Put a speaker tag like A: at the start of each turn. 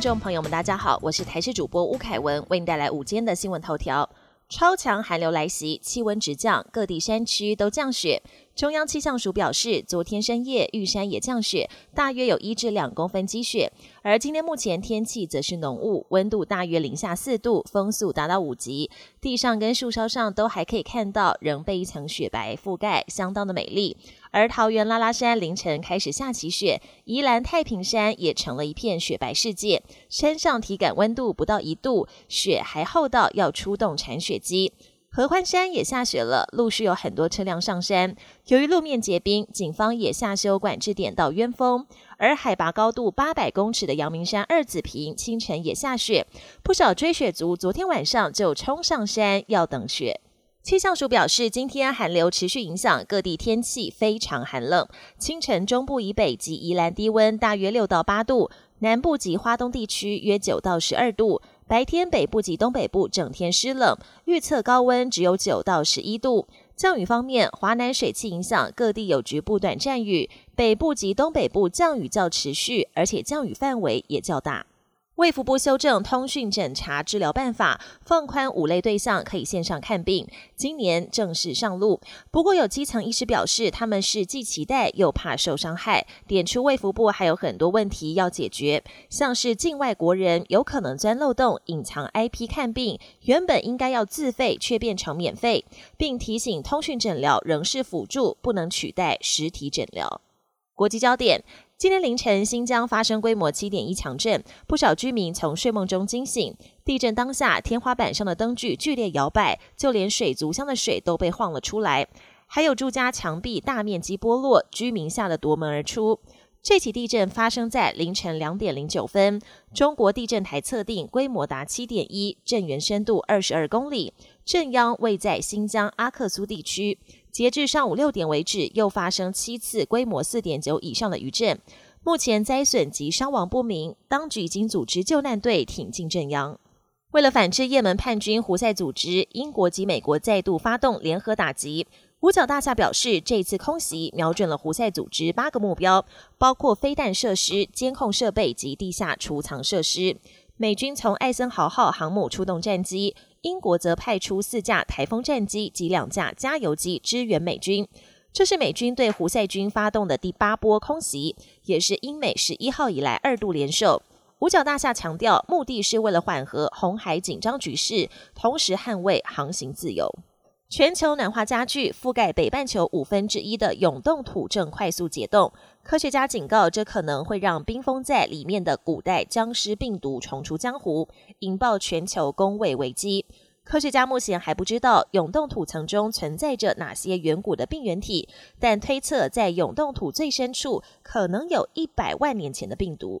A: 众朋友们，大家好，我是台视主播吴凯文，为您带来午间的新闻头条。超强寒流来袭，气温直降，各地山区都降雪。中央气象署表示，昨天深夜玉山也降雪，大约有一至两公分积雪。而今天目前天气则是浓雾，温度大约零下四度，风速达到五级，地上跟树梢上都还可以看到仍被一层雪白覆盖，相当的美丽。而桃园拉拉山凌晨开始下起雪，宜兰太平山也成了一片雪白世界，山上体感温度不到一度，雪还厚到要出动铲雪机。合欢山也下雪了，陆续有很多车辆上山。由于路面结冰，警方也下修管制点到渊峰。而海拔高度八百公尺的阳明山二子坪清晨也下雪，不少追雪族昨天晚上就冲上山要等雪。气象署表示，今天寒流持续影响各地，天气非常寒冷。清晨中部以北及宜兰低温大约六到八度，南部及花东地区约九到十二度。白天北部及东北部整天湿冷，预测高温只有九到十一度。降雨方面，华南水汽影响各地有局部短暂雨，北部及东北部降雨较持续，而且降雨范围也较大。卫福部修正通讯诊查治疗办法，放宽五类对象可以线上看病，今年正式上路。不过有基层医师表示，他们是既期待又怕受伤害，点出卫福部还有很多问题要解决，像是境外国人有可能钻漏洞隐藏 IP 看病，原本应该要自费却变成免费，并提醒通讯诊疗仍是辅助，不能取代实体诊疗。国际焦点。今天凌晨，新疆发生规模七点一强震，不少居民从睡梦中惊醒。地震当下，天花板上的灯具剧烈摇摆，就连水族箱的水都被晃了出来，还有住家墙壁大面积剥落，居民吓得夺门而出。这起地震发生在凌晨两点零九分，中国地震台测定规模达七点一，震源深度二十二公里，震央位在新疆阿克苏地区。截至上午六点为止，又发生七次规模四点九以上的余震。目前灾损及伤亡不明，当局已经组织救难队挺进震央。为了反制也门叛军胡塞组织，英国及美国再度发动联合打击。五角大厦表示，这次空袭瞄准了胡塞组织八个目标，包括飞弹设施、监控设备及地下储藏设施。美军从艾森豪号航母出动战机，英国则派出四架台风战机及两架加油机支援美军。这是美军对胡塞军发动的第八波空袭，也是英美十一号以来二度联手。五角大厦强调，目的是为了缓和红海紧张局势，同时捍卫航行自由。全球暖化加剧，覆盖北半球五分之一的永冻土正快速解冻。科学家警告，这可能会让冰封在里面的古代僵尸病毒重出江湖，引爆全球工位危机。科学家目前还不知道永冻土层中存在着哪些远古的病原体，但推测在永冻土最深处可能有一百万年前的病毒。